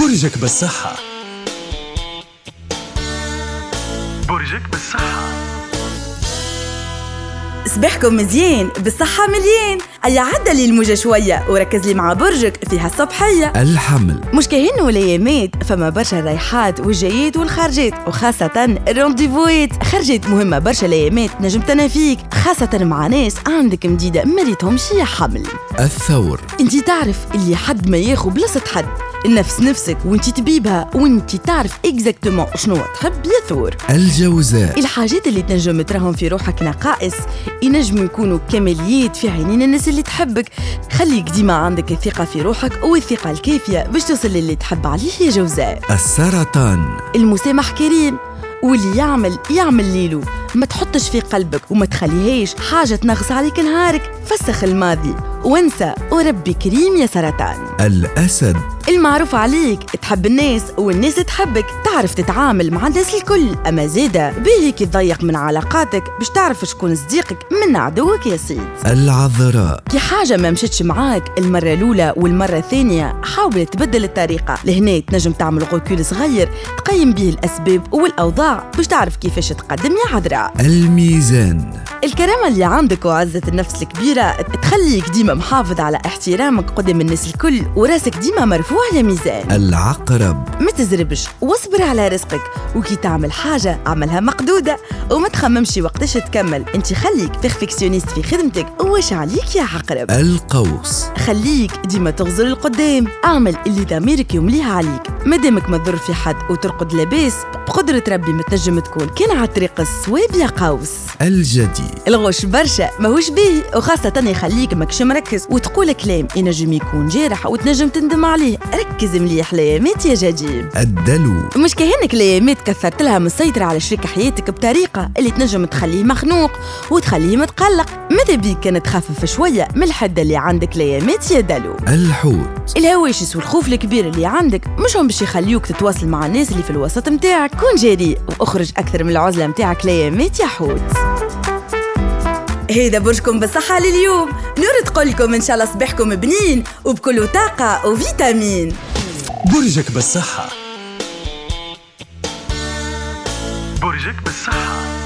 برجك بالصحة. برجك بالصحة. صباحكم مزيان بالصحة مليان. أي عدى لي الموجة شوية وركز لي مع برجك فيها الصبحية. الحمل. مش كاين والأيامات فما برشا رايحات والجايات والخارجات وخاصة الرونديفوات خرجت مهمة برشا الأيامات نجم تنافيك خاصة مع ناس عندك مديدة مريتهم شي حمل. الثور. انتي تعرف اللي حد ما ياخو بلاصة حد. النفس نفسك وانتي طبيبها وانتي تعرف exactement شنو تحب يا ثور الجوزاء. الحاجات اللي تنجم تراهم في روحك نقائص ينجموا يكونوا كماليات في عينين الناس اللي تحبك. خليك ديما عندك الثقة في روحك والثقة الكافية باش توصل للي تحب عليه يا جوزاء. السرطان. المسامح كريم. واللي يعمل يعمل ليلو. ما تحطش في قلبك وما تخليهاش حاجة تنغص عليك نهارك. فسخ الماضي. وانسى. وربي كريم يا سرطان. الأسد. المعروف عليك تحب الناس والناس تحبك تعرف تتعامل مع الناس الكل. أما زيادة باهي كي تضيق من علاقاتك باش تعرف شكون صديقك من عدوك يا سيد. العذراء. كي حاجة ما مشتش معاك المرة الأولى والمرة الثانية حاول تبدل الطريقة. لهنا تنجم تعمل غوكول صغير تقيم به الأسباب والأوضاع باش تعرف كيفاش تقدم يا عذراء. الميزان. الكرامة اللي عندك وعزة النفس الكبيرة تخليك ديما محافظ على احترامك قدام الناس الكل وراسك ديما مرفوع يا ميزان. العقرب. ما تزربش واصبر على رزقك. وكي تعمل حاجة اعملها مقدودة. وما تخممش وقتاش تكمل. انت خليك perfectionniste في خدمتك. واش عليك يا عقرب؟ القوس. خليك ديما تغزر القدام. اعمل اللي ضميرك يمليها عليك. مادامك ما تضر في حد وترقد لاباس بقدرة ربي ما تنجم تكون. كان على الطريق الصواب يا قوس. الجدي الغش برشا ماهوش باهي وخاصة يخليك ماكش مركز وتقول كلام ينجم يكون جارح وتنجم تندم عليه. ركز مليح ليامات يا جديد الدلو. مش كهنك ليامات كثرت لها مسيطرة على شريك حياتك بطريقة اللي تنجم تخليه مخنوق وتخليه متقلق. ماذا بيك كان تخفف شوية من الحدة اللي عندك ليامات يا دلو؟ الحوت. الهواجس والخوف الكبير اللي عندك مش هم باش يخليوك تتواصل مع الناس اللي في الوسط متاعك. كون جريء واخرج أكثر من العزلة متاعك ليامات يا حوت هيدا برجكم بالصحة لليوم. نور تقول لكم إن شاء الله صباحكم بنين وبكل طاقة وفيتامين. برجك بالصحة. برجك بالصحة.